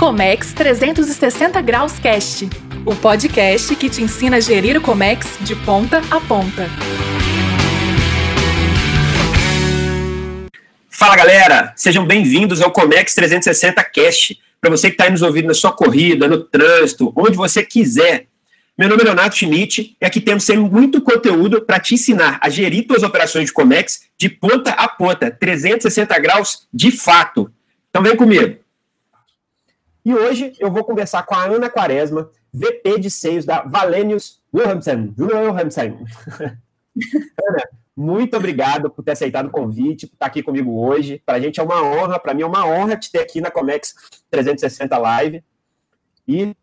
Comex 360 Graus Cast, o podcast que te ensina a gerir o Comex de ponta a ponta. Fala galera, sejam bem-vindos ao Comex 360 Cast. Para você que está aí nos ouvindo na sua corrida, no trânsito, onde você quiser. Meu nome é Leonardo Schmidt e aqui temos sempre muito conteúdo para te ensinar a gerir suas operações de Comex de ponta a ponta, 360 graus de fato. Então vem comigo. E hoje eu vou conversar com a Ana Quaresma, VP de seios da Valenius Wilhelmsen. Wilhelmsen. Ana, muito obrigado por ter aceitado o convite, por estar aqui comigo hoje. Para a gente é uma honra, para mim é uma honra te ter aqui na Comex 360 Live. E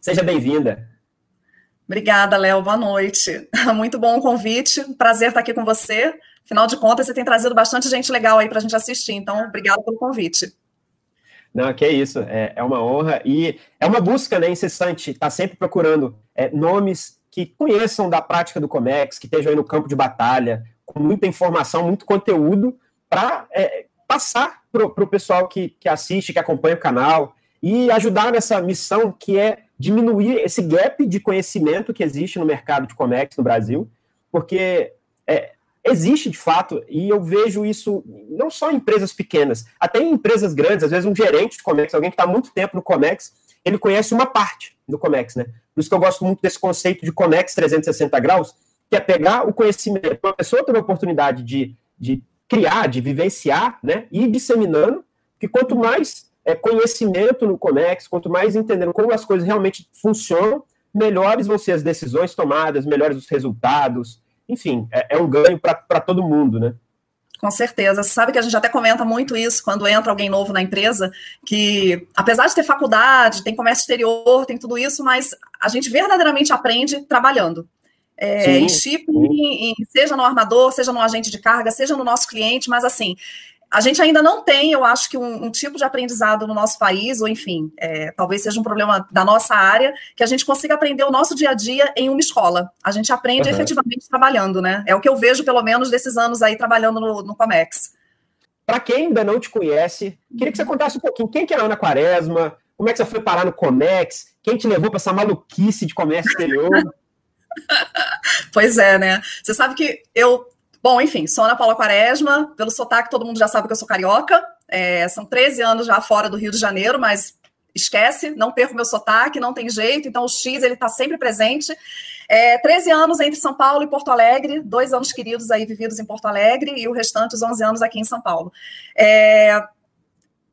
seja bem-vinda. Obrigada, Léo. Boa noite. Muito bom o convite. Prazer estar aqui com você. Afinal de contas, você tem trazido bastante gente legal aí para a gente assistir. Então, obrigado pelo convite. Não, que é isso, é, é uma honra e é uma busca né, incessante, está sempre procurando é, nomes que conheçam da prática do Comex, que estejam aí no campo de batalha, com muita informação, muito conteúdo, para é, passar para o pessoal que, que assiste, que acompanha o canal, e ajudar nessa missão que é diminuir esse gap de conhecimento que existe no mercado de Comex no Brasil, porque é, existe de fato, e eu vejo isso não só em empresas pequenas, até em empresas grandes, às vezes um gerente de Comex, alguém que está muito tempo no Comex, ele conhece uma parte do Comex, né? Por isso que eu gosto muito desse conceito de Comex 360 graus, que é pegar o conhecimento, uma pessoa ter a oportunidade de, de criar, de vivenciar, né? E ir disseminando, que quanto mais é, conhecimento no Comex, quanto mais entendendo como as coisas realmente funcionam, melhores vão ser as decisões tomadas, melhores os resultados, enfim, é, é um ganho para todo mundo, né? Com certeza. Você sabe que a gente até comenta muito isso quando entra alguém novo na empresa, que apesar de ter faculdade, tem comércio exterior, tem tudo isso, mas a gente verdadeiramente aprende trabalhando. É, sim, em shipping, seja no armador, seja no agente de carga, seja no nosso cliente, mas assim, a gente ainda não tem, eu acho que um, um, tipo de aprendizado no nosso país, ou enfim, é, talvez seja um problema da nossa área, que a gente consiga aprender o nosso dia a dia em uma escola. A gente aprende uhum. efetivamente trabalhando, né? É o que eu vejo, pelo menos, desses anos aí trabalhando no, no Comex. Para quem ainda não te conhece, queria que você contasse um pouquinho quem que é a Ana Quaresma, como é que você foi parar no Comex, quem te levou para essa maluquice de comércio exterior. pois é, né? Você sabe que eu Bom, enfim, sou Ana Paula Quaresma, pelo sotaque todo mundo já sabe que eu sou carioca, é, são 13 anos já fora do Rio de Janeiro, mas esquece, não perco meu sotaque, não tem jeito, então o X ele está sempre presente. É, 13 anos entre São Paulo e Porto Alegre, dois anos queridos aí vividos em Porto Alegre e o restante os 11 anos aqui em São Paulo. É,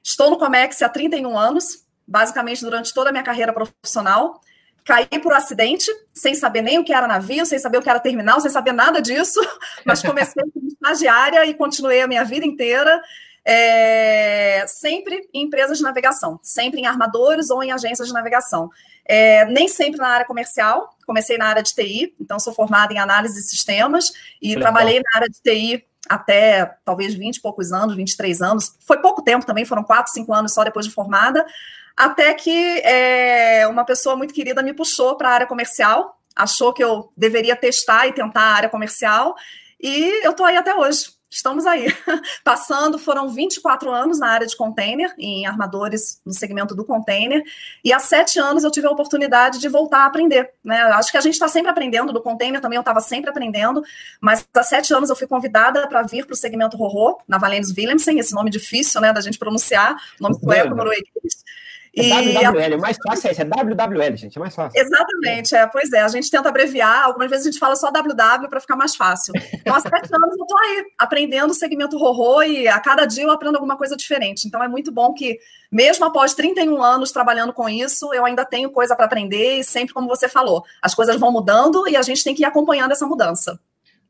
estou no Comex há 31 anos, basicamente durante toda a minha carreira profissional caí por um acidente, sem saber nem o que era navio, sem saber o que era terminal, sem saber nada disso, mas comecei como estagiária e continuei a minha vida inteira. É, sempre em empresas de navegação, sempre em armadores ou em agências de navegação. É, nem sempre na área comercial, comecei na área de TI, então sou formada em análise de sistemas e Legal. trabalhei na área de TI até talvez 20 e poucos anos, 23 anos. Foi pouco tempo também, foram 4, 5 anos só depois de formada. Até que é, uma pessoa muito querida me puxou para a área comercial, achou que eu deveria testar e tentar a área comercial, e eu estou aí até hoje. Estamos aí. Passando, foram 24 anos na área de container, em armadores no segmento do container, e há sete anos eu tive a oportunidade de voltar a aprender. Né? Acho que a gente está sempre aprendendo, do container também eu estava sempre aprendendo, mas há sete anos eu fui convidada para vir para o segmento Rorô, na Valens Willemsen, esse nome difícil né, da gente pronunciar, nome sueco, norueguês. É e WWL, é mais fácil é isso, é WWL, gente, é mais fácil. Exatamente, é, pois é, a gente tenta abreviar, algumas vezes a gente fala só WW para ficar mais fácil. Então, há sete anos eu estou aí, aprendendo o segmento Rorô e a cada dia eu aprendo alguma coisa diferente. Então, é muito bom que, mesmo após 31 anos trabalhando com isso, eu ainda tenho coisa para aprender e sempre, como você falou, as coisas vão mudando e a gente tem que ir acompanhando essa mudança.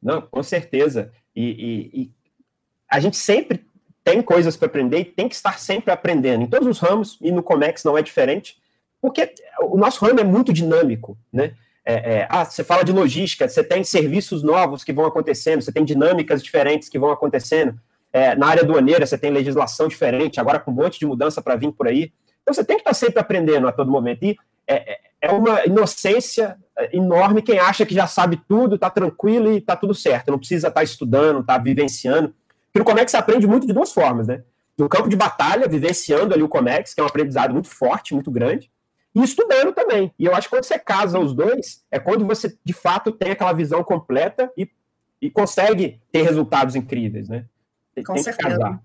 Não, com certeza. e, e, e a gente sempre tem coisas para aprender e tem que estar sempre aprendendo, em todos os ramos, e no Comex não é diferente, porque o nosso ramo é muito dinâmico, né? É, é, ah, você fala de logística, você tem serviços novos que vão acontecendo, você tem dinâmicas diferentes que vão acontecendo. É, na área aduaneira, você tem legislação diferente, agora com um monte de mudança para vir por aí. Então, você tem que estar sempre aprendendo a todo momento. E é, é, é uma inocência enorme quem acha que já sabe tudo, está tranquilo e está tudo certo. Não precisa estar estudando, estar vivenciando. Porque no Comex você aprende muito de duas formas, né? no campo de batalha, vivenciando ali o Comex, que é um aprendizado muito forte, muito grande, e estudando também. E eu acho que quando você casa os dois, é quando você, de fato, tem aquela visão completa e, e consegue ter resultados incríveis, né? Com tem certeza.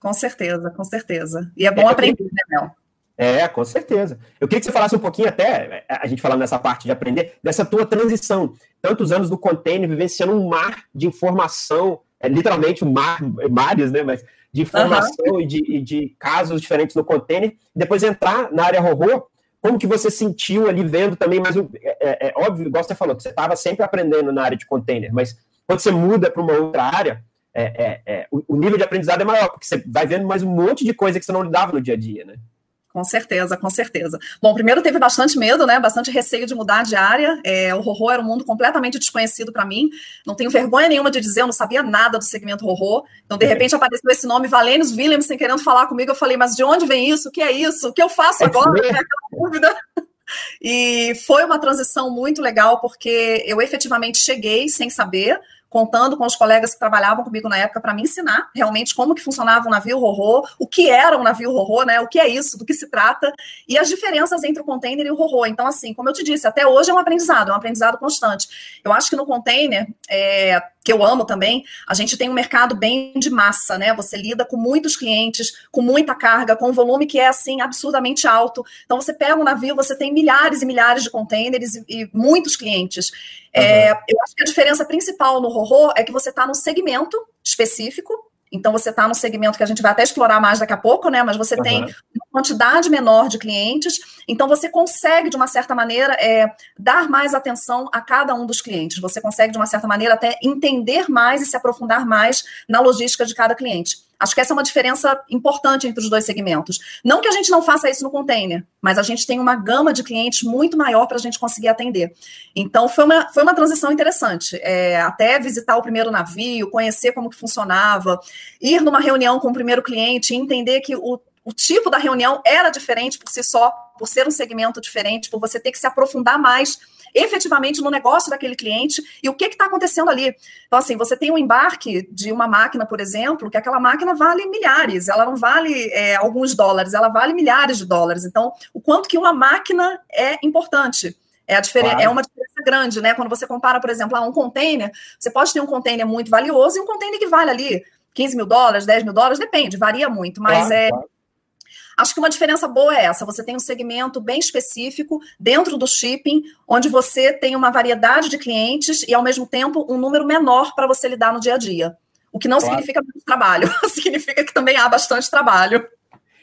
Com certeza, com certeza. E é bom é, aprender, né, Mel? É, com certeza. Eu queria que você falasse um pouquinho até, a gente falando nessa parte de aprender, dessa tua transição. Tantos anos no container, vivenciando um mar de informação, é, literalmente mar, mares, né? Mas de informação uhum. e, de, e, de, casos diferentes no container, depois entrar na área horror, como que você sentiu ali vendo também, mas é, é, é óbvio, igual você falou, que você estava sempre aprendendo na área de container, mas quando você muda para uma outra área, é, é, é, o, o, nível de aprendizado é maior, porque você vai vendo mais um monte de coisa que você não lidava no dia a dia, né? Com certeza, com certeza. Bom, primeiro teve bastante medo, né? Bastante receio de mudar de área. É, o horror era um mundo completamente desconhecido para mim. Não tenho vergonha nenhuma de dizer, eu não sabia nada do segmento horror. Então, de repente, apareceu esse nome, Valênios Williamson, querendo falar comigo. Eu falei, mas de onde vem isso? O que é isso? O que eu faço agora? É aquela dúvida. E foi uma transição muito legal, porque eu efetivamente cheguei sem saber contando com os colegas que trabalhavam comigo na época para me ensinar realmente como que funcionava um navio rorô, o que era um navio rorô, né? O que é isso, do que se trata e as diferenças entre o container e o rorô. Então, assim, como eu te disse, até hoje é um aprendizado, é um aprendizado constante. Eu acho que no container, é, que eu amo também, a gente tem um mercado bem de massa, né? Você lida com muitos clientes, com muita carga, com um volume que é assim absurdamente alto. Então você pega um navio, você tem milhares e milhares de containers e, e muitos clientes. Uhum. É, eu acho que a diferença principal no Rorô é que você está no segmento específico, então você está no segmento que a gente vai até explorar mais daqui a pouco, né? Mas você uhum. tem uma quantidade menor de clientes, então você consegue, de uma certa maneira, é, dar mais atenção a cada um dos clientes. Você consegue, de uma certa maneira, até entender mais e se aprofundar mais na logística de cada cliente. Acho que essa é uma diferença importante entre os dois segmentos. Não que a gente não faça isso no container, mas a gente tem uma gama de clientes muito maior para a gente conseguir atender. Então, foi uma, foi uma transição interessante. É, até visitar o primeiro navio, conhecer como que funcionava, ir numa reunião com o primeiro cliente entender que o, o tipo da reunião era diferente por si só, por ser um segmento diferente, por você ter que se aprofundar mais efetivamente no negócio daquele cliente e o que está acontecendo ali. Então, assim, você tem um embarque de uma máquina, por exemplo, que aquela máquina vale milhares, ela não vale é, alguns dólares, ela vale milhares de dólares. Então, o quanto que uma máquina é importante. É, a diferença, claro. é uma diferença grande, né? Quando você compara, por exemplo, a um container, você pode ter um container muito valioso e um container que vale ali 15 mil dólares, 10 mil dólares, depende, varia muito, mas claro, é. Claro Acho que uma diferença boa é essa: você tem um segmento bem específico dentro do shipping, onde você tem uma variedade de clientes e, ao mesmo tempo, um número menor para você lidar no dia a dia. O que não claro. significa muito trabalho, significa que também há bastante trabalho.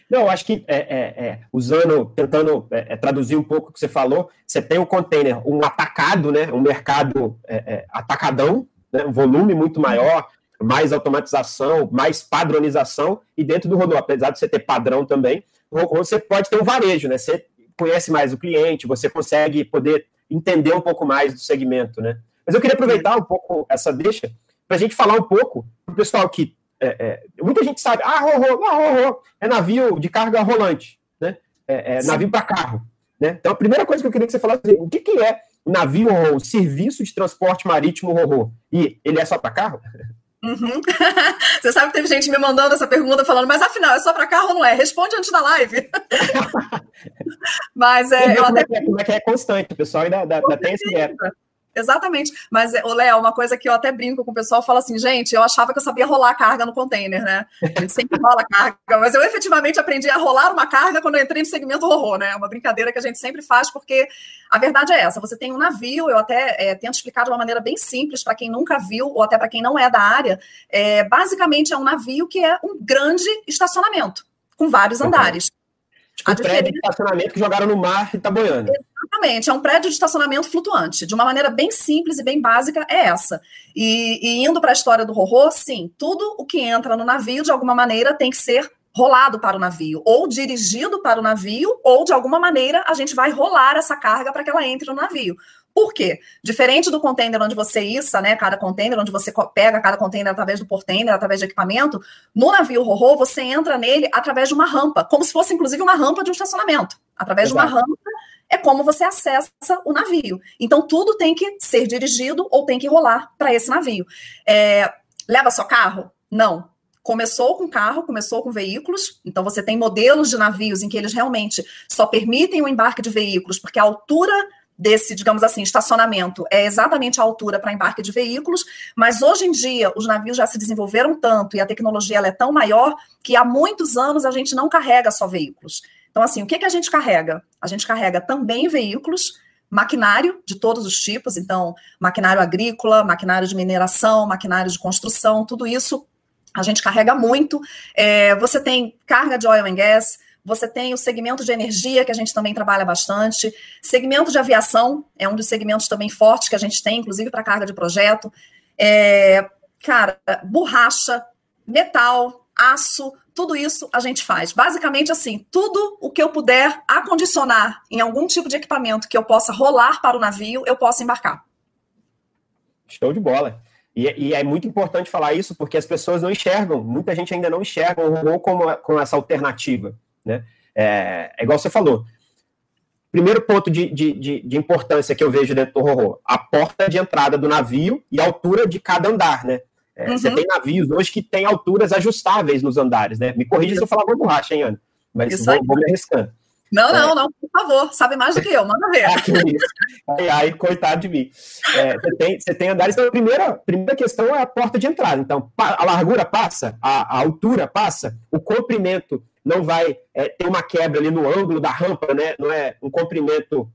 Não, acho que é, é, é, usando, tentando é, é, traduzir um pouco o que você falou, você tem o um container, um atacado, né, um mercado é, atacadão, né, um volume muito maior, mais automatização, mais padronização, e dentro do Rodô, apesar de você ter padrão também, você pode ter um varejo, né? Você conhece mais o cliente, você consegue poder entender um pouco mais do segmento, né? Mas eu queria aproveitar um pouco essa deixa para a gente falar um pouco para o pessoal que é, é, muita gente sabe, ah, ro, ah, ro, é navio de carga rolante, né? É, é navio para carro, né? Então a primeira coisa que eu queria que você falasse, o que, que é navio ou serviço de transporte marítimo Rorô? E ele é só para carro? Uhum. Você sabe que teve gente me mandando essa pergunta falando, mas afinal, é só para carro ou não é? Responde antes da live. mas é. Eu até... como, é que é, como é que é constante, o pessoal ainda, ainda, ainda tem esse. Exatamente. Mas, o Léo, uma coisa que eu até brinco com o pessoal, fala assim, gente, eu achava que eu sabia rolar carga no container, né? A gente sempre rola carga, mas eu efetivamente aprendi a rolar uma carga quando eu entrei no segmento horror, né? É uma brincadeira que a gente sempre faz, porque a verdade é essa: você tem um navio, eu até é, tento explicar de uma maneira bem simples para quem nunca viu, ou até para quem não é da área. É, basicamente, é um navio que é um grande estacionamento, com vários andares. Tipo, a um diferença... prédio de estacionamento que jogaram no mar e tá boiando. Exatamente, é um prédio de estacionamento flutuante. De uma maneira bem simples e bem básica, é essa. E, e indo para a história do Rorô, sim, tudo o que entra no navio, de alguma maneira, tem que ser rolado para o navio, ou dirigido para o navio, ou de alguma maneira a gente vai rolar essa carga para que ela entre no navio. Por quê? Diferente do container onde você issa, né? Cada container, onde você pega cada container através do portainer, através de equipamento, no navio Rorô, você entra nele através de uma rampa, como se fosse, inclusive, uma rampa de um estacionamento. Através Exato. de uma rampa é como você acessa o navio. Então, tudo tem que ser dirigido ou tem que rolar para esse navio. É, leva só carro? Não. começou com carro, começou com veículos. Então, você tem modelos de navios em que eles realmente só permitem o embarque de veículos, porque a altura desse, digamos assim, estacionamento é exatamente a altura para embarque de veículos, mas hoje em dia os navios já se desenvolveram tanto e a tecnologia é tão maior que há muitos anos a gente não carrega só veículos. Então, assim, o que, que a gente carrega? A gente carrega também veículos, maquinário de todos os tipos, então, maquinário agrícola, maquinário de mineração, maquinário de construção, tudo isso a gente carrega muito. É, você tem carga de oil and gas, você tem o segmento de energia, que a gente também trabalha bastante. Segmento de aviação é um dos segmentos também fortes que a gente tem, inclusive para carga de projeto. É, cara, borracha, metal, aço, tudo isso a gente faz. Basicamente, assim, tudo o que eu puder acondicionar em algum tipo de equipamento que eu possa rolar para o navio, eu posso embarcar. Show de bola. E, e, é muito importante falar isso porque as pessoas não enxergam, muita gente ainda não enxerga o robô como, como essa alternativa. Né? É, é igual você falou. Primeiro ponto de, de, de, de, importância que eu vejo dentro do Rorô, a porta de entrada do navio e a altura de cada andar, né? É, uhum. Você tem navios hoje que tem alturas ajustáveis nos andares, né? Me corrija se eu falar borracha, hein, Ana? Mas vou, vou, me arriscando. Não, não, é. não, por favor, sabe mais do que eu, manda ver. aí, aí, coitado de mim. É, você, tem, você tem andares, então a primeira, primeira questão é a porta de entrada. Então, a largura passa, a, a altura passa, o comprimento não vai é, ter uma quebra ali no ângulo da rampa, né? Não é um comprimento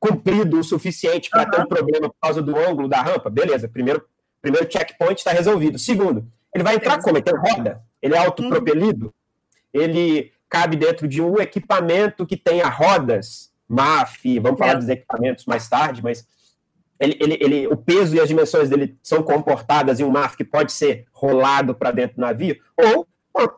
comprido o suficiente para uhum. ter um problema por causa do ângulo da rampa. Beleza, primeiro, primeiro checkpoint está resolvido. Segundo, ele vai entrar como? Ele tem roda? Ele é autopropelido? Uhum. Ele cabe dentro de um equipamento que tenha rodas, MAF, vamos falar é. dos equipamentos mais tarde, mas ele, ele, ele, o peso e as dimensões dele são comportadas em um MAF que pode ser rolado para dentro do navio, ou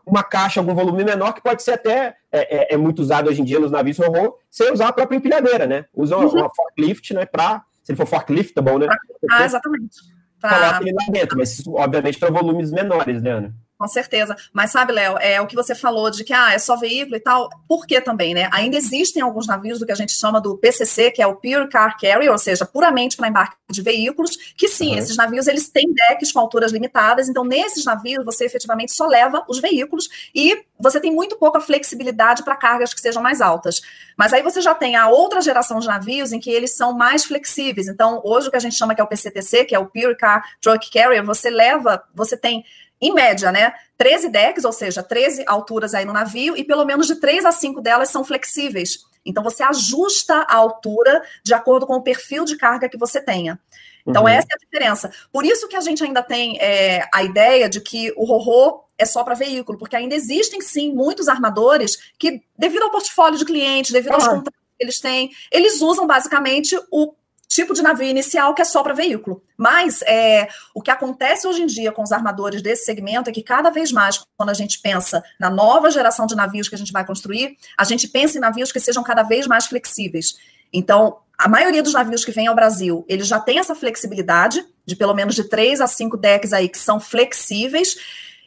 uma caixa, algum volume menor, que pode ser até, é, é, é muito usado hoje em dia nos navios ro sem usar a própria empilhadeira, né? Usa uma, uhum. uma forklift, né, para, se ele for forkliftable, né? Ah, exatamente. Pra... Coloca ele lá dentro, mas obviamente para volumes menores, né, Ana? Com certeza. Mas sabe, Léo, é o que você falou de que ah, é só veículo e tal. Por que também, né? Ainda existem alguns navios do que a gente chama do PCC, que é o Pure Car Carrier, ou seja, puramente para embarque de veículos, que sim, uhum. esses navios eles têm decks com alturas limitadas, então nesses navios você efetivamente só leva os veículos e você tem muito pouca flexibilidade para cargas que sejam mais altas. Mas aí você já tem a outra geração de navios em que eles são mais flexíveis. Então, hoje o que a gente chama que é o PCTC, que é o Pure Car Truck Carrier, você leva, você tem em média, né? 13 decks, ou seja, 13 alturas aí no navio, e pelo menos de 3 a 5 delas são flexíveis. Então você ajusta a altura de acordo com o perfil de carga que você tenha. Então, uhum. essa é a diferença. Por isso que a gente ainda tem é, a ideia de que o RORO é só para veículo, porque ainda existem, sim, muitos armadores que, devido ao portfólio de clientes, devido aos contratos que eles têm, eles usam basicamente o tipo de navio inicial que é só para veículo. Mas é, o que acontece hoje em dia com os armadores desse segmento é que cada vez mais, quando a gente pensa na nova geração de navios que a gente vai construir, a gente pensa em navios que sejam cada vez mais flexíveis. Então, a maioria dos navios que vêm ao Brasil, eles já tem essa flexibilidade de pelo menos de três a cinco decks aí que são flexíveis.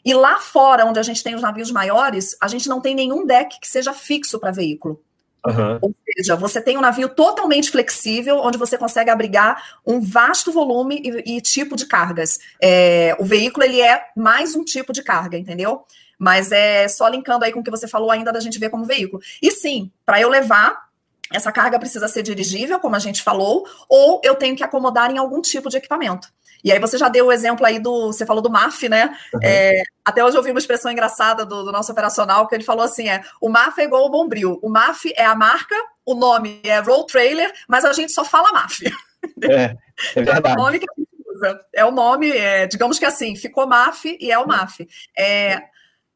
E lá fora, onde a gente tem os navios maiores, a gente não tem nenhum deck que seja fixo para veículo. Uhum. Ou seja, você tem um navio totalmente flexível, onde você consegue abrigar um vasto volume e, e tipo de cargas. É, o veículo ele é mais um tipo de carga, entendeu? Mas é só linkando aí com o que você falou ainda da gente ver como veículo. E sim, para eu levar, essa carga precisa ser dirigível, como a gente falou, ou eu tenho que acomodar em algum tipo de equipamento. E aí você já deu o exemplo aí do, você falou do MAF, né? Uhum. É, até hoje eu ouvi uma expressão engraçada do, do, nosso operacional, que ele falou assim, é, o MAF é igual o Bombril. O MAF é a marca, o nome é Roll Trailer, mas a gente só fala MAF. É, é verdade. É o nome que a gente usa. É o nome, é, digamos que assim, ficou MAF e é o MAF. É,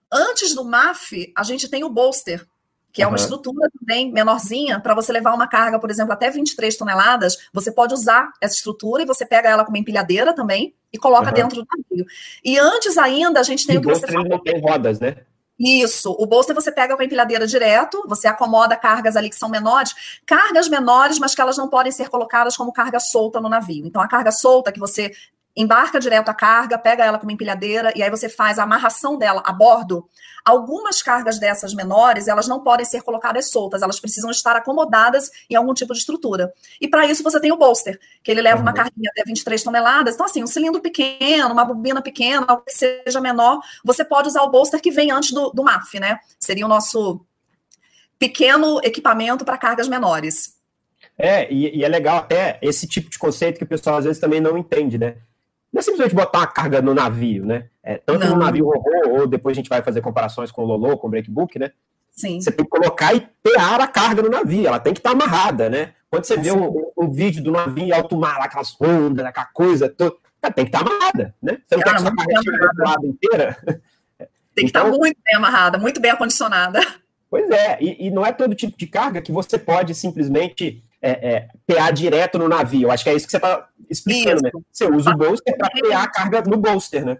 antes do MAF, a gente tem o bolster, que é uma uhum. estrutura também menorzinha, para você levar uma carga, por exemplo, até 23 toneladas, você pode usar essa estrutura e você pega ela como empilhadeira também e coloca uhum. dentro do navio. E antes ainda, a gente tem e o que você fala. não tem rodas, né? Isso, o bolster você pega com a empilhadeira direto, você acomoda cargas ali que são menores, cargas menores, mas que elas não podem ser colocadas como carga solta no navio. Então, a carga solta que você embarca direto a carga, pega ela com uma empilhadeira e aí você faz a amarração dela a bordo. Algumas cargas dessas menores, elas não podem ser colocadas soltas, elas precisam estar acomodadas em algum tipo de estrutura. E para isso você tem o bolster, que ele leva uhum. uma carguinha até 23 toneladas. Então, assim, um cilindro pequeno, uma bobina pequena, algo que seja menor, você pode usar o bolster que vem antes do, do MAF, né? Seria o nosso pequeno equipamento para cargas menores. É, e, e, é legal até esse tipo de conceito que o pessoal às vezes também não entende, né? Não é simplesmente botar uma carga no navio, né? É, tanto não. no navio Rorô, ou depois a gente vai fazer comparações com o Lolo, com o Breakbook, né? Sim. Você tem que colocar e pear a carga no navio, ela tem que estar tá amarrada, né? Quando você vê um, um, vídeo do navio em alto mar, aquelas ondas, aquela coisa toda, tem que estar tá amarrada, né? Você não quer que sua carga do lado inteira. Tem que então, estar muito bem amarrada, muito bem acondicionada. Pois é, e, e, não é todo tipo de carga que você pode simplesmente é, é, PA direto no navio. Acho que é isso que você está explicando, né? isso. né? Você usa o bolster para PA a carga no bolster, né?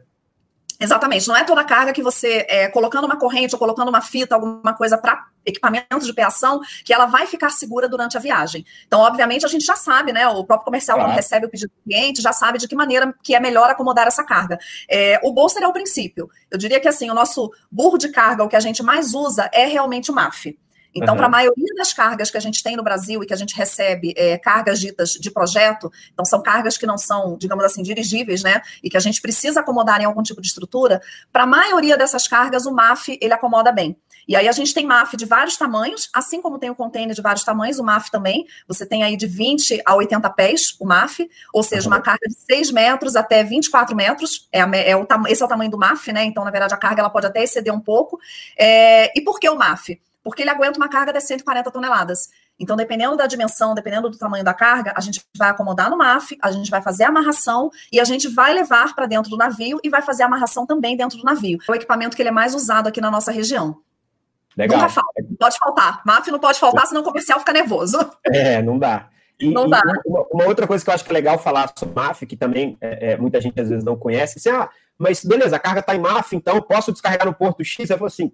Exatamente, não é toda carga que você, é, colocando uma corrente ou colocando uma fita, alguma coisa para equipamento de peação, que ela vai ficar segura durante a viagem. Então, obviamente, a gente já sabe, né? O próprio comercial, claro. quando recebe o pedido do cliente, já sabe de que maneira que é melhor acomodar essa carga. É, o bolster é o princípio. Eu diria que assim, o nosso burro de carga, o que a gente mais usa é realmente o MAF. Então, uhum. para a maioria das cargas que a gente tem no Brasil e que a gente recebe, é, cargas ditas de projeto, então são cargas que não são, digamos assim, dirigíveis, né? E que a gente precisa acomodar em algum tipo de estrutura, para a maioria dessas cargas, o MAF ele acomoda bem. E aí a gente tem MAF de vários tamanhos, assim como tem o container de vários tamanhos, o MAF também. Você tem aí de 20 a 80 pés o MAF, ou seja, uhum. uma carga de 6 metros até 24 metros. É, é o, esse é o tamanho do MAF, né? Então, na verdade, a carga ela pode até exceder um pouco. É, e por que o MAF? Porque ele aguenta uma carga de 140 toneladas. Então, dependendo da dimensão, dependendo do tamanho da carga, a gente vai acomodar no MAF, a gente vai fazer a amarração e a gente vai levar para dentro do navio e vai fazer a amarração também dentro do navio. É o equipamento que ele é mais usado aqui na nossa região. Legal. Nunca falta, não pode faltar. MAF não pode faltar, senão o comercial fica nervoso. É, não dá. E, não dá. Uma, uma, outra coisa que eu acho que é legal falar sobre MAF, que também é, é, muita gente às vezes não conhece, assim, ah, mas beleza, a carga está em MAF, então posso descarregar no porto X? Eu falo assim,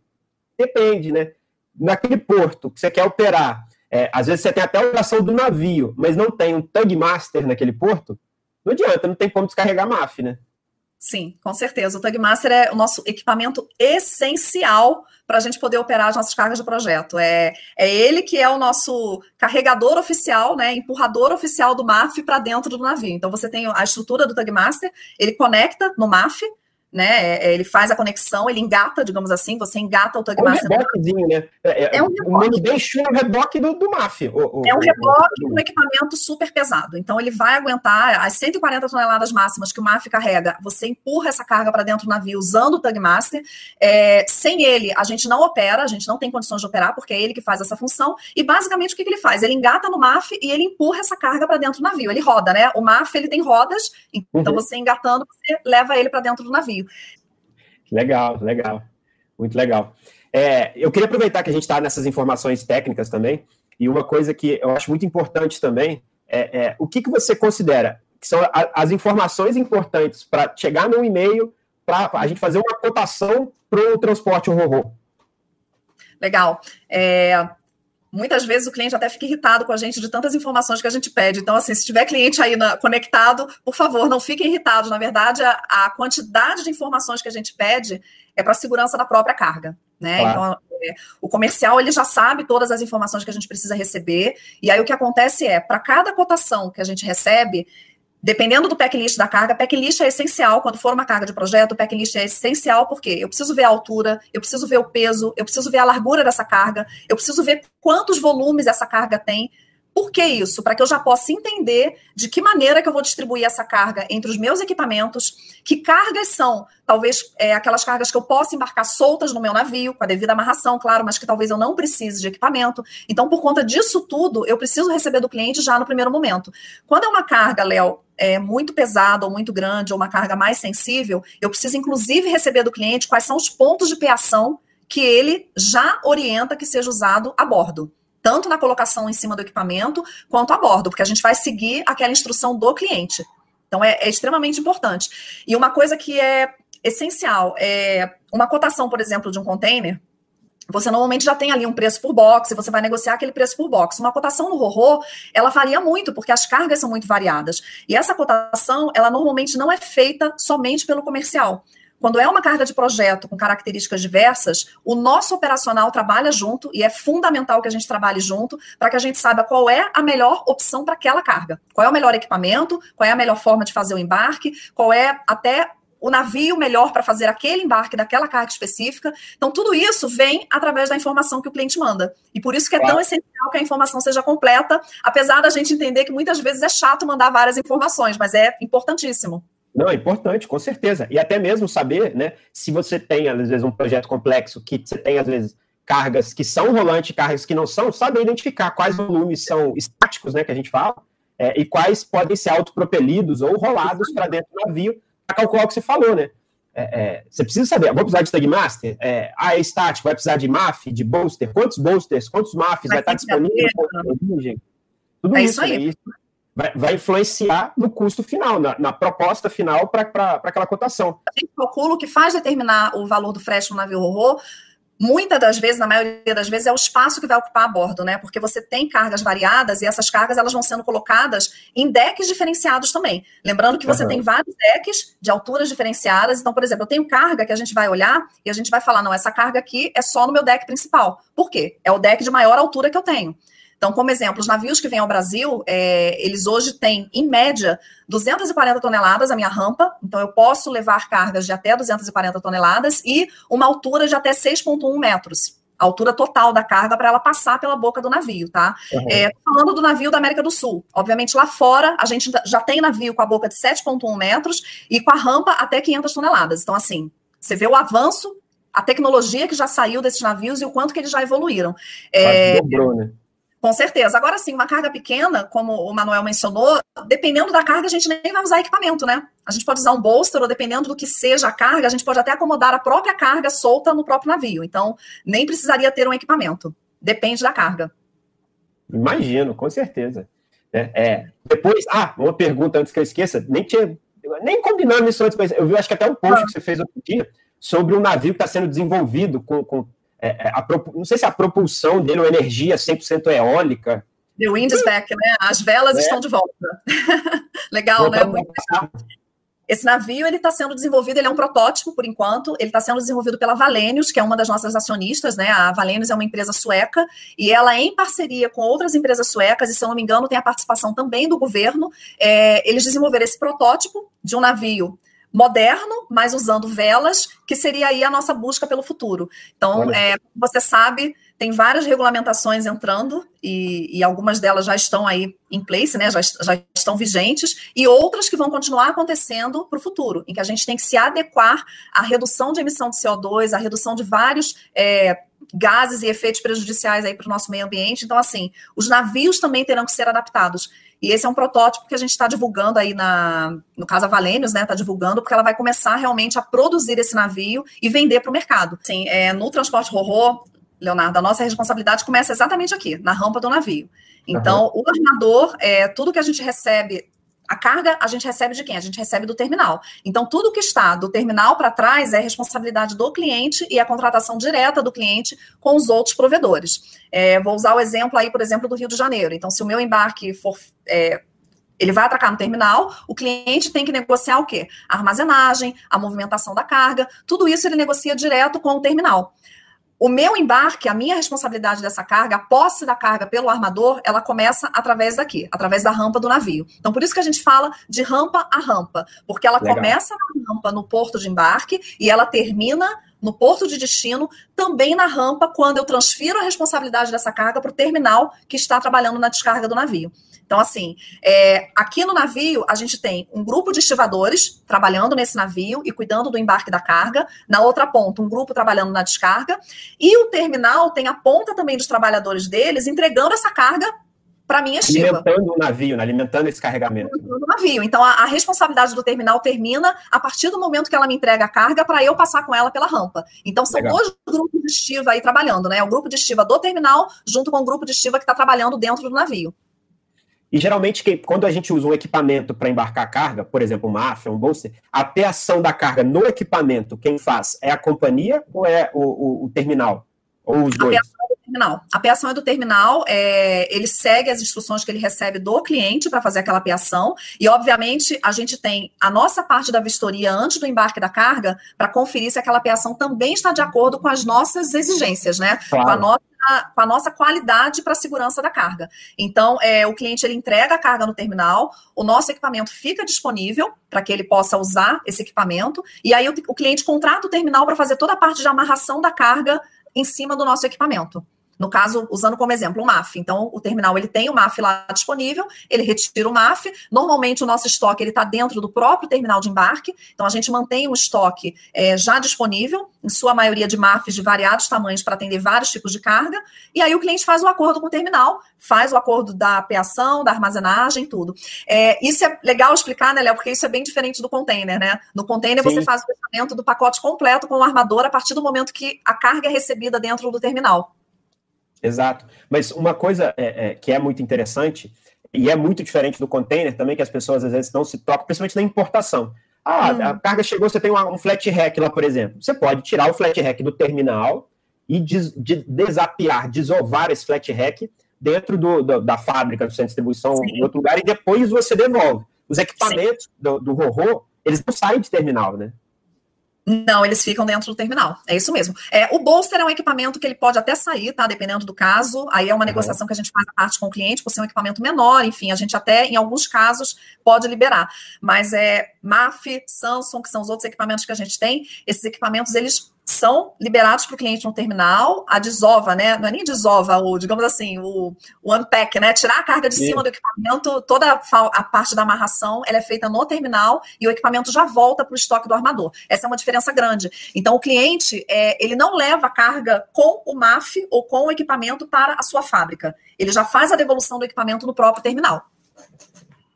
depende, né? Naquele porto que você quer operar, é, às vezes você tem até a operação do navio, mas não tem um tug master naquele porto, não adianta, não tem como descarregar MAF, né? Sim, com certeza. O Tugmaster é o nosso equipamento essencial para a gente poder operar as nossas cargas de projeto. É, é ele que é o nosso carregador oficial, né, empurrador oficial do MAF para dentro do navio. Então você tem a estrutura do Tugmaster, ele conecta no MAF, né? É, ele faz a conexão, ele engata, digamos assim, você engata o Tug Master. É um reboquezinho, né? É, é, é um reboque. Bem chama reboque do, do MAF. O, o, é um reboque com um equipamento super pesado. Então, ele vai aguentar as 140 toneladas máximas que o MAF carrega. Você empurra essa carga para dentro do navio usando o Tug Master. É, sem ele, a gente não opera, a gente não tem condições de operar, porque é ele que faz essa função. E, basicamente, o que, que ele faz? Ele engata no MAF e ele empurra essa carga para dentro do navio. Ele roda, né? O MAF, ele tem rodas, então uhum. você engatando, você leva ele para dentro do navio. Legal, legal. Muito legal. É, eu queria aproveitar que a gente está nessas informações técnicas também, e uma coisa que eu acho muito importante também é, é o que, que você considera que são a, as informações importantes para chegar no e-mail para a gente fazer uma cotação para o transporte horror. Legal. É, muitas vezes o cliente até fica irritado com a gente de tantas informações que a gente pede. Então, assim, se tiver cliente aí na, conectado, por favor, não fiquem irritados. Na verdade, a, a, quantidade de informações que a gente pede é para a segurança da própria carga. Né? Claro. Então, é, o comercial ele já sabe todas as informações que a gente precisa receber, e aí o que acontece é, para cada cotação que a gente recebe, Dependendo do packlist da carga, packlist é essencial. Quando for uma carga de projeto, packlist é essencial porque eu preciso ver a altura, eu preciso ver o peso, eu preciso ver a largura dessa carga, eu preciso ver quantos volumes essa carga tem. Por que isso? Para que eu já possa entender de que maneira que eu vou distribuir essa carga entre os meus equipamentos, que cargas são, talvez é, aquelas cargas que eu possa embarcar soltas no meu navio, com a devida amarração, claro, mas que talvez eu não precise de equipamento. Então, por conta disso tudo, eu preciso receber do cliente já no primeiro momento. Quando é uma carga, Léo, é, muito pesada ou muito grande, ou uma carga mais sensível, eu preciso, inclusive, receber do cliente quais são os pontos de peação que ele já orienta que seja usado a bordo tanto na colocação em cima do equipamento quanto a bordo, porque a gente vai seguir aquela instrução do cliente. Então é, é extremamente importante. E uma coisa que é essencial é uma cotação, por exemplo, de um container. você normalmente já tem ali um preço por box, você vai negociar aquele preço por box. Uma cotação no RORO, ela varia muito, porque as cargas são muito variadas. E essa cotação, ela normalmente não é feita somente pelo comercial. Quando é uma carga de projeto com características diversas, o nosso operacional trabalha junto e é fundamental que a gente trabalhe junto para que a gente saiba qual é a melhor opção para aquela carga. Qual é o melhor equipamento, qual é a melhor forma de fazer o embarque, qual é até o navio melhor para fazer aquele embarque daquela carga específica. Então, tudo isso vem através da informação que o cliente manda. E por isso que é claro. tão essencial que a informação seja completa, apesar da gente entender que muitas vezes é chato mandar várias informações, mas é importantíssimo. Não, é importante, com certeza. E até mesmo saber, né, se você tem, às vezes, um projeto complexo, que você tem, às vezes, cargas que são rolantes, cargas que não são, saber identificar quais volumes são estáticos, né, que a gente fala, é, e quais podem ser autopropelidos ou rolados para dentro do navio, para calcular o que você falou, né? É, é, você precisa saber, vou precisar de Tagmaster? É, ah, é estático, vai precisar de MAF, de bolster, quantos bolsters, quantos MAFs vai, vai estar disponível? Tudo é isso, isso aí. Né? Vai, vai, influenciar no custo final, na, na proposta final para aquela cotação. A gente calcula o que faz determinar o valor do frete no navio RORO, muitas das vezes, na maioria das vezes, é o espaço que vai ocupar a bordo, né? Porque você tem cargas variadas e essas cargas elas vão sendo colocadas em decks diferenciados também. Lembrando que você uhum. tem vários decks de alturas diferenciadas. Então, por exemplo, eu tenho carga que a gente vai olhar e a gente vai falar, não, essa carga aqui é só no meu deck principal. Por quê? É o deck de maior altura que eu tenho. Então, como exemplo, os navios que vêm ao Brasil, é, eles hoje têm, em média, 240 toneladas a minha rampa. Então, eu posso levar cargas de até 240 toneladas e uma altura de até 6,1 metros a altura total da carga para ela passar pela boca do navio, tá? Uhum. É, falando do navio da América do Sul, obviamente lá fora a gente já tem navio com a boca de 7,1 metros e com a rampa até 500 toneladas. Então, assim, você vê o avanço, a tecnologia que já saiu desses navios e o quanto que eles já evoluíram. É, dobrou, né? Com certeza. Agora sim, uma carga pequena, como o Manuel mencionou, dependendo da carga, a gente nem vai usar equipamento, né? A gente pode usar um bolster, ou dependendo do que seja a carga, a gente pode até acomodar a própria carga solta no próprio navio. Então, nem precisaria ter um equipamento. Depende da carga. Imagino, com certeza. É, é. Depois, ah, uma pergunta antes que eu esqueça, nem tinha, nem combinando isso antes, mas eu vi, acho que até um post ah. que você fez outro dia sobre um navio que está sendo desenvolvido com, com é, é, a, não sei se a propulsão dele, ou energia 100% eólica. The wind is back, né? As velas é. estão de volta. legal, né? Muito legal. Esse navio ele está sendo desenvolvido, ele é um protótipo por enquanto. Ele está sendo desenvolvido pela Valenius, que é uma das nossas acionistas, né? A Valenius é uma empresa sueca e ela em parceria com outras empresas suecas e se eu não me engano tem a participação também do governo. É, eles desenvolveram esse protótipo de um navio moderno, mas usando velas, que seria aí a nossa busca pelo futuro. Então, é, você sabe, tem várias regulamentações entrando e, e, algumas delas já estão aí em place, né? Já, já estão vigentes, e outras que vão continuar acontecendo para o futuro, em que a gente tem que se adequar à redução de emissão de CO2, à redução de vários é, gases e efeitos prejudiciais aí para o nosso meio ambiente. Então, assim, os navios também terão que ser adaptados. E esse é um protótipo que a gente está divulgando aí na, no caso a Valênios, né, está divulgando, porque ela vai começar realmente a produzir esse navio e vender para o mercado. Sim, é, no transporte Rorô, Leonardo, a nossa responsabilidade começa exatamente aqui, na rampa do navio. Então, uhum. o armador, é, tudo que a gente recebe a carga a gente recebe de quem? A gente recebe do terminal. Então, tudo que está do terminal para trás é responsabilidade do cliente e a contratação direta do cliente com os outros provedores. É, vou usar o exemplo aí, por exemplo, do Rio de Janeiro. Então, se o meu embarque for. É, ele vai atracar no terminal, o cliente tem que negociar o quê? A armazenagem, a movimentação da carga, tudo isso ele negocia direto com o terminal. O meu embarque, a minha responsabilidade dessa carga, a posse da carga pelo armador, ela começa através daqui, através da rampa do navio. Então, por isso que a gente fala de rampa a rampa, porque ela Legal. começa na rampa no porto de embarque e ela termina no porto de destino, também na rampa, quando eu transfiro a responsabilidade dessa carga para o terminal que está trabalhando na descarga do navio. Então, assim, é, aqui no navio, a gente tem um grupo de estivadores trabalhando nesse navio e cuidando do embarque da carga. Na outra ponta, um grupo trabalhando na descarga. E o terminal tem a ponta também dos trabalhadores deles entregando essa carga para minha estiva. Alimentando o navio, né? alimentando esse carregamento. Alimentando o navio. Então, a, a, responsabilidade do terminal termina a partir do momento que ela me entrega a carga para eu passar com ela pela rampa. Então, são Legal. dois grupos de estiva aí trabalhando, né? O grupo de estiva do terminal junto com o grupo de estiva que está trabalhando dentro do navio. E geralmente, quando a gente usa um equipamento para embarcar carga, por exemplo, uma AF, um bolster, a ação da carga no equipamento, quem faz é a companhia ou é o, o, o terminal? Ou os dois? terminal. A peação é do terminal, é, ele segue as instruções que ele recebe do cliente para fazer aquela peação, e obviamente a gente tem a nossa parte da vistoria antes do embarque da carga para conferir se aquela peação também está de acordo com as nossas exigências, né? Claro. Com a nossa com a nossa qualidade para a segurança da carga. Então, é, o cliente ele entrega a carga no terminal, o nosso equipamento fica disponível para que ele possa usar esse equipamento, e aí o, o cliente contrata o terminal para fazer toda a parte de amarração da carga em cima do nosso equipamento. No caso, usando como exemplo o MAF. Então, o terminal ele tem o MAF lá disponível, ele retira o MAF. Normalmente, o nosso estoque ele está dentro do próprio terminal de embarque. Então, a gente mantém o estoque é, já disponível, em sua maioria de MAFs de variados tamanhos para atender vários tipos de carga. E aí o cliente faz o acordo com o terminal, faz o acordo da apeação, da armazenagem, tudo. É, isso é legal explicar, né, Léo? Porque isso é bem diferente do container, né? No container Sim. você faz o fechamento do pacote completo com o armador a partir do momento que a carga é recebida dentro do terminal. Exato. Mas uma coisa é, é, que é muito interessante, e é muito diferente do container também, que as pessoas às vezes não se tocam, principalmente na importação. Ah, hum. a carga chegou, você tem um flat rack lá, por exemplo. Você pode tirar o flat rack do terminal e des, de, desapiar, desovar esse flat rack dentro do, do, da fábrica, do centro de distribuição, Sim. em outro lugar, e depois você devolve. Os equipamentos Sim. do, do Rorô, eles não saem de terminal, né? Não, eles ficam dentro do terminal. É isso mesmo. É, o bolster é um equipamento que ele pode até sair, tá? Dependendo do caso. Aí é uma negociação que a gente faz a parte com o cliente, por ser um equipamento menor, enfim, a gente até, em alguns casos, pode liberar. Mas é MAF, Samsung, que são os outros equipamentos que a gente tem, esses equipamentos, eles são liberados para o cliente no terminal, a desova, né? Não é nem desova, o, digamos assim, o, o unpack, né? Tirar a carga de Sim. cima do equipamento, toda a, a, parte da amarração ela é feita no terminal e o equipamento já volta para o estoque do armador. Essa é uma diferença grande. Então, o cliente, é, ele não leva a carga com o MAF ou com o equipamento para a sua fábrica. Ele já faz a devolução do equipamento no próprio terminal.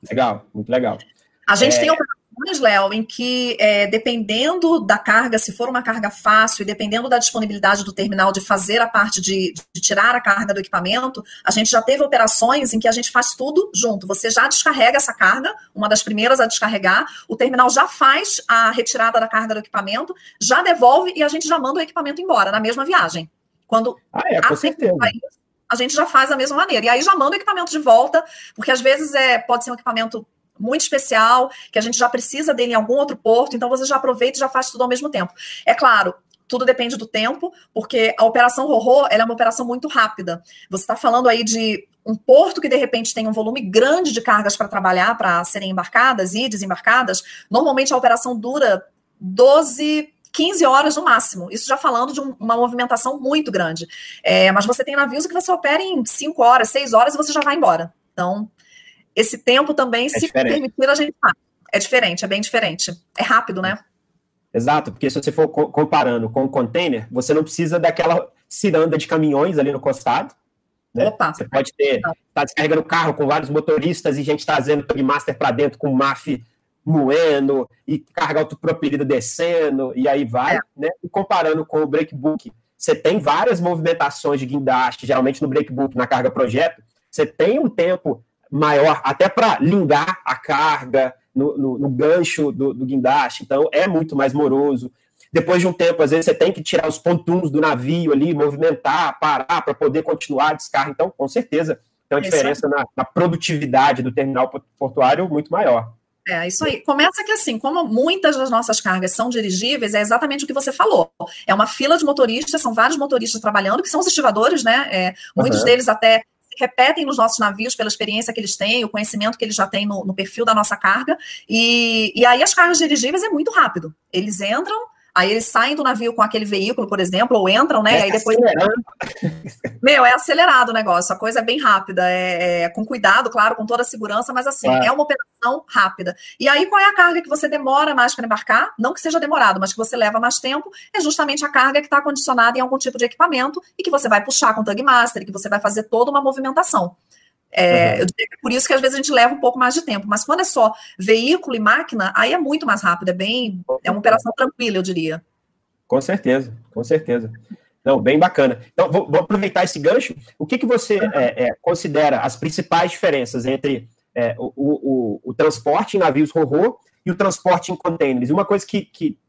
Legal, muito legal. A gente é... tem situações, Léo, em que, é, dependendo da carga, se for uma carga fácil e dependendo da disponibilidade do terminal de fazer a parte de, de, tirar a carga do equipamento, a gente já teve operações em que a gente faz tudo junto. Você já descarrega essa carga, uma das primeiras a descarregar, o terminal já faz a retirada da carga do equipamento, já devolve e a gente já manda o equipamento embora na mesma viagem. Quando ah, é, com certeza. a gente já faz da mesma maneira. E aí já manda o equipamento de volta, porque às vezes é, pode ser um equipamento muito especial, que a gente já precisa dele em algum outro porto, então você já aproveita e já faz tudo ao mesmo tempo. É claro, tudo depende do tempo, porque a operação Rorô é uma operação muito rápida. Você está falando aí de um porto que de repente tem um volume grande de cargas para trabalhar, para serem embarcadas e desembarcadas. Normalmente a operação dura 12, 15 horas no máximo. Isso já falando de um, uma movimentação muito grande. É, mas você tem navios que você opera em 5 horas, 6 horas e você já vai embora. Então, esse tempo também, é se diferente. permitir, a gente faz. É diferente, é bem diferente. É rápido, né? Exato, porque se você for comparando com o container, você não precisa daquela ciranda de caminhões ali no costado. Né? Opa. Você pode ter, tá descarregando carro com vários motoristas e gente trazendo master para dentro com MAF moendo e carga autopropelida descendo e aí vai, é. né? E comparando com o breakbook, você tem várias movimentações de guindaste, geralmente no breakbook, na carga projeto, você tem um tempo maior, até para lingar a carga no, no, no gancho do, do, guindaste, então é muito mais moroso. Depois de um tempo, às vezes você tem que tirar os pontuns do navio ali, movimentar, parar para poder continuar a descarga. Então, com certeza, tem uma diferença na, na produtividade do terminal portuário muito maior. É, isso aí. Começa que assim, como muitas das nossas cargas são dirigíveis, é exatamente o que você falou. É uma fila de motoristas, são vários motoristas trabalhando, que são os estivadores, né? É, muitos uhum. deles até repetem nos nossos navios pela experiência que eles têm, o conhecimento que eles já têm no, no perfil da nossa carga. E, e aí as cargas dirigíveis é muito rápido. Eles entram, Aí eles saem do navio com aquele veículo, por exemplo, ou entram, né? É aí depois. Meu, é acelerado o negócio, a coisa é bem rápida, é, é com cuidado, claro, com toda a segurança, mas assim, é. é uma operação rápida. E aí, qual é a carga que você demora mais para embarcar? Não que seja demorado, mas que você leva mais tempo, é justamente a carga que está condicionada em algum tipo de equipamento e que você vai puxar com o Tug Master, que você vai fazer toda uma movimentação. É, uhum. É por isso que às vezes a gente leva um pouco mais de tempo. Mas quando é só veículo e máquina, aí é muito mais rápido, é bem. É uma operação tranquila, eu diria. Com certeza, com certeza. Não, bem bacana. Então, vou, vou aproveitar esse gancho. O que, que você é, é, considera as principais diferenças entre é, o, o, o, transporte em navios ro e o transporte em contêineres? Uma coisa que, que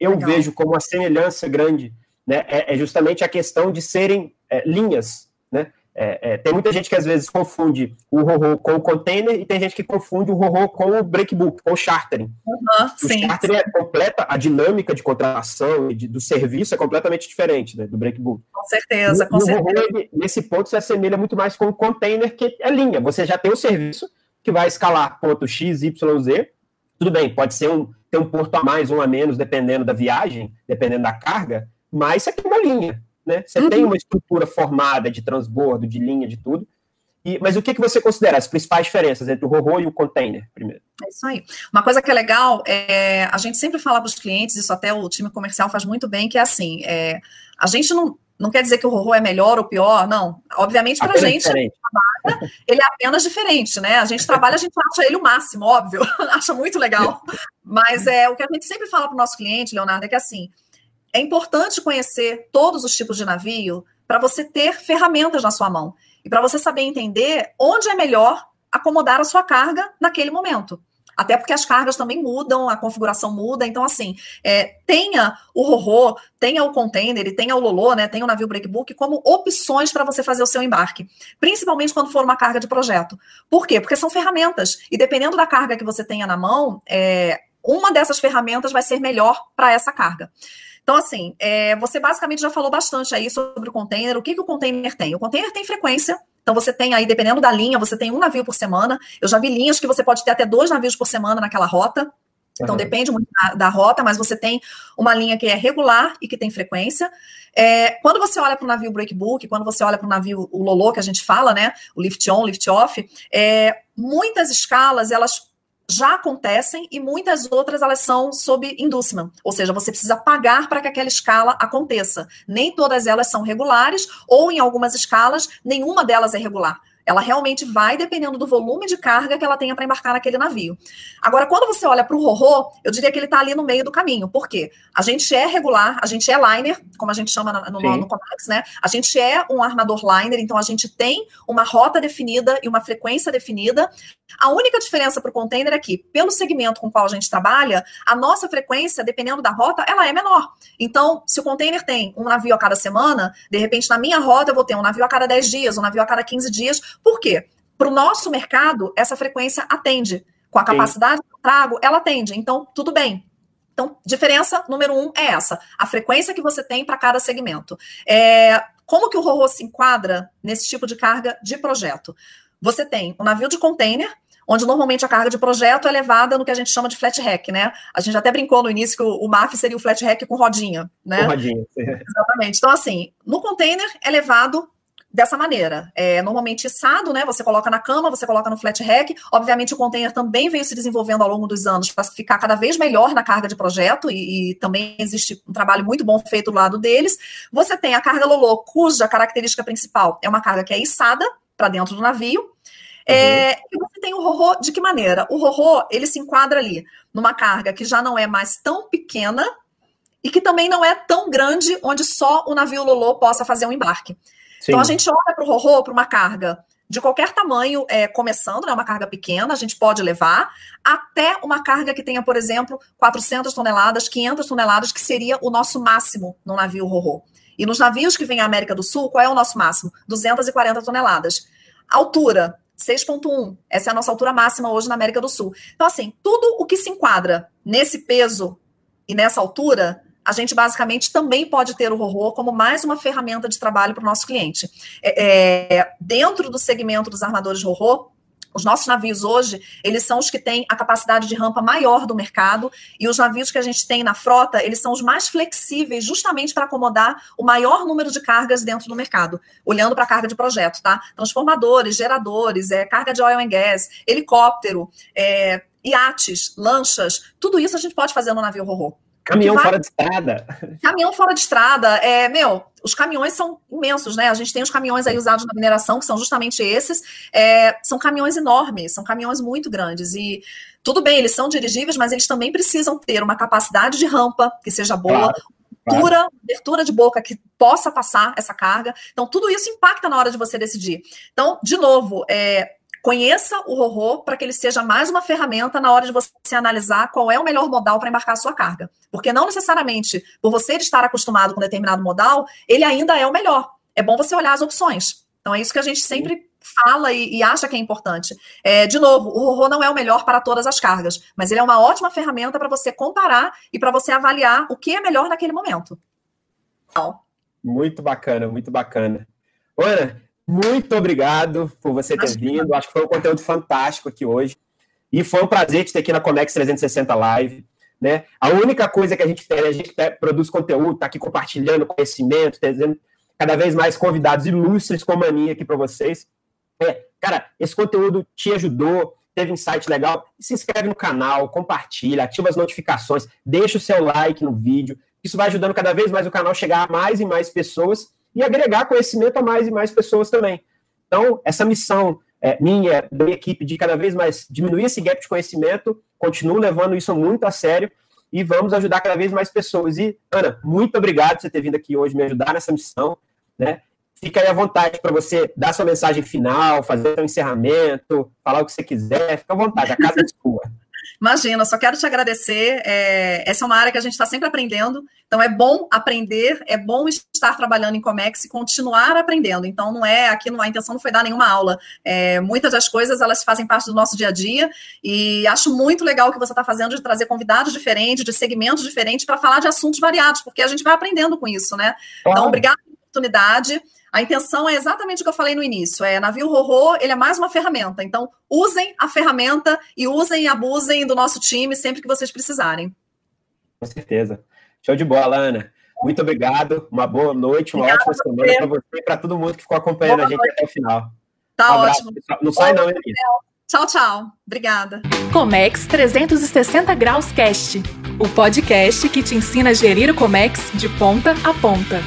eu Legal. vejo como uma semelhança grande né, é, é justamente a questão de serem linhas, né? É, é, tem muita gente que às vezes confunde o RORO com o container e tem gente que confunde o RORO com o breakbook, com o chartering. Uhum, o sim, chartering sim. é completa, a dinâmica de contratação e de, do serviço é completamente diferente né, do breakbook. Com certeza, com o, certeza. O RORO, nesse ponto, se assemelha muito mais com o container, que é linha. Você já tem o serviço que vai escalar ponto X, Y, Z. Tudo bem, pode ser um, ter um porto a mais, um a menos, dependendo da viagem, dependendo da carga, mas você tem uma linha né? Você uhum. tem uma estrutura formada de transbordo, de linha, de tudo. E, mas o que, que você considera as principais diferenças entre o RORO e o container, primeiro? É isso aí. Uma coisa que é legal, é, a gente sempre fala para os clientes, isso até o time comercial faz muito bem, que é assim, é, a gente não, não quer dizer que o RORO é melhor ou pior, não. Obviamente, para a gente, trabalha, ele é apenas diferente, né? A gente trabalha, a gente acha ele o máximo, óbvio, acha muito legal. Mas é o que a gente sempre fala para o nosso cliente, Leonardo, é que assim, é importante conhecer todos os tipos de navio para você ter ferramentas na sua mão e para você saber entender onde é melhor acomodar a sua carga naquele momento. Até porque as cargas também mudam, a configuração muda. Então, assim, é, tenha o Rorô, tenha o container e tenha o Lolo, né? Tenha o navio breakbook como opções para você fazer o seu embarque. Principalmente quando for uma carga de projeto. Por quê? Porque são ferramentas. E dependendo da carga que você tenha na mão, é, uma dessas ferramentas vai ser melhor para essa carga. Então, assim, é, você basicamente já falou bastante aí sobre o container. O que, que o container tem? O container tem frequência. Então, você tem aí, dependendo da linha, você tem um navio por semana. Eu já vi linhas que você pode ter até dois navios por semana naquela rota. Então, uhum. depende muito da, da, rota, mas você tem uma linha que é regular e que tem frequência. É, quando você olha para o navio breakbook, quando você olha para o navio o Lolo, que a gente fala, né? O lift on, lift off, é, muitas escalas, elas já acontecem e muitas outras elas são sob inducement, ou seja, você precisa pagar para que aquela escala aconteça. Nem todas elas são regulares ou em algumas escalas nenhuma delas é regular. Ela realmente vai dependendo do volume de carga que ela tenha para embarcar naquele navio. Agora, quando você olha para o Rorô, eu diria que ele está ali no meio do caminho. Por quê? A gente é regular, a gente é liner, como a gente chama no, no, no Comex, né? A gente é um armador liner, então a gente tem uma rota definida e uma frequência definida. A única diferença para o container é que, pelo segmento com o qual a gente trabalha, a nossa frequência, dependendo da rota, ela é menor. Então, se o container tem um navio a cada semana, de repente, na minha rota, eu vou ter um navio a cada 10 dias, um navio a cada 15 dias, por quê? Para o nosso mercado, essa frequência atende. Com a capacidade Sim. que eu trago, ela atende. Então, tudo bem. Então, diferença número um é essa: a frequência que você tem para cada segmento. É, como que o RORO se enquadra nesse tipo de carga de projeto? Você tem um navio de container, onde normalmente a carga de projeto é levada no que a gente chama de flat rack, né? A gente até brincou no início que o, o MAF seria o flat rack com rodinha, né? Com rodinha, sim. Exatamente. Então, assim, no container é levado dessa maneira. É normalmente içado, né? Você coloca na cama, você coloca no flat rack. Obviamente, o container também veio se desenvolvendo ao longo dos anos para ficar cada vez melhor na carga de projeto, e, e, também existe um trabalho muito bom feito do lado deles. Você tem a carga Lolo, cuja característica principal é uma carga que é içada para dentro do navio. É, uhum. e você tem o Rorô de que maneira? O Rorô, ele se enquadra ali numa carga que já não é mais tão pequena e que também não é tão grande onde só o navio Lolo possa fazer um embarque. Então a gente olha para o Rorô, para uma carga de qualquer tamanho, é, começando, né, uma carga pequena, a gente pode levar, até uma carga que tenha, por exemplo, 400 toneladas, 500 toneladas, que seria o nosso máximo no navio Rorô. E nos navios que vêm à América do Sul, qual é o nosso máximo? 240 toneladas. Altura, 6,1. Essa é a nossa altura máxima hoje na América do Sul. Então, assim, tudo o que se enquadra nesse peso e nessa altura a gente basicamente também pode ter o RORO como mais uma ferramenta de trabalho para o nosso cliente. É, é, dentro do segmento dos armadores RORO, os nossos navios hoje, eles são os que têm a capacidade de rampa maior do mercado, e os navios que a gente tem na frota, eles são os mais flexíveis, justamente para acomodar o maior número de cargas dentro do mercado, olhando para a carga de projeto, tá? Transformadores, geradores, é, carga de oil and gas, helicóptero, é, iates, lanchas, tudo isso a gente pode fazer no navio RORO. Caminhão vai... fora de estrada. Caminhão fora de estrada. É, meu, os caminhões são imensos, né? A gente tem os caminhões aí usados na mineração, que são justamente esses. É, são caminhões enormes, são caminhões muito grandes. E tudo bem, eles são dirigíveis, mas eles também precisam ter uma capacidade de rampa que seja boa, claro. Abertura, abertura de boca que possa passar essa carga. Então, tudo isso impacta na hora de você decidir. Então, de novo, é, Conheça o Rorô para que ele seja mais uma ferramenta na hora de você analisar qual é o melhor modal para embarcar a sua carga. Porque não necessariamente, por você estar acostumado com determinado modal, ele ainda é o melhor. É bom você olhar as opções. Então é isso que a gente sempre fala e, e acha que é importante. É, de novo, o Rorô não é o melhor para todas as cargas, mas ele é uma ótima ferramenta para você comparar e para você avaliar o que é melhor naquele momento. Então, muito bacana, muito bacana. Ana, muito obrigado por você ter Acho vindo. Que... Acho que foi um conteúdo fantástico aqui hoje. E foi um prazer te ter aqui na Comex 360 Live. Né? A única coisa que a gente tem, a gente produz conteúdo, está aqui compartilhando conhecimento, trazendo cada vez mais convidados ilustres como a minha aqui para vocês. É, cara, esse conteúdo te ajudou, teve insight legal, se inscreve no canal, compartilha, ativa as notificações, deixa o seu like no vídeo. Isso vai ajudando cada vez mais o canal a chegar a mais e mais pessoas e agregar conhecimento a mais e mais pessoas também. Então, essa missão é, minha, da minha equipe, de cada vez mais diminuir esse gap de conhecimento, continuo levando isso muito a sério e vamos ajudar cada vez mais pessoas. E, Ana, muito obrigado por você ter vindo aqui hoje me ajudar nessa missão. Né? Fica aí à vontade para você dar sua mensagem final, fazer seu encerramento, falar o que você quiser. Fica à vontade, a casa é sua. Imagina, só quero te agradecer. É, essa é uma área que a gente está sempre aprendendo, então é bom aprender, é bom estar trabalhando em Comex e continuar aprendendo. Então não é aqui, não, a intenção não foi dar nenhuma aula. É, muitas das coisas elas fazem parte do nosso dia a dia e acho muito legal o que você está fazendo de trazer convidados diferentes, de segmentos diferentes para falar de assuntos variados, porque a gente vai aprendendo com isso, né? Então, obrigada pela oportunidade. A intenção é exatamente o que eu falei no início: é navio Rorô, ele é mais uma ferramenta. Então, usem a ferramenta e usem e abusem do nosso time sempre que vocês precisarem. Com certeza. Show de bola, Ana. Muito obrigado. Uma boa noite, uma Obrigada ótima semana para você e para todo mundo que ficou acompanhando boa a gente noite. até o final. Tá um ótimo. Pessoal. Não sai, não, hein? Tchau, tchau. Obrigada. Comex 360 Graus Cast o podcast que te ensina a gerir o Comex de ponta a ponta.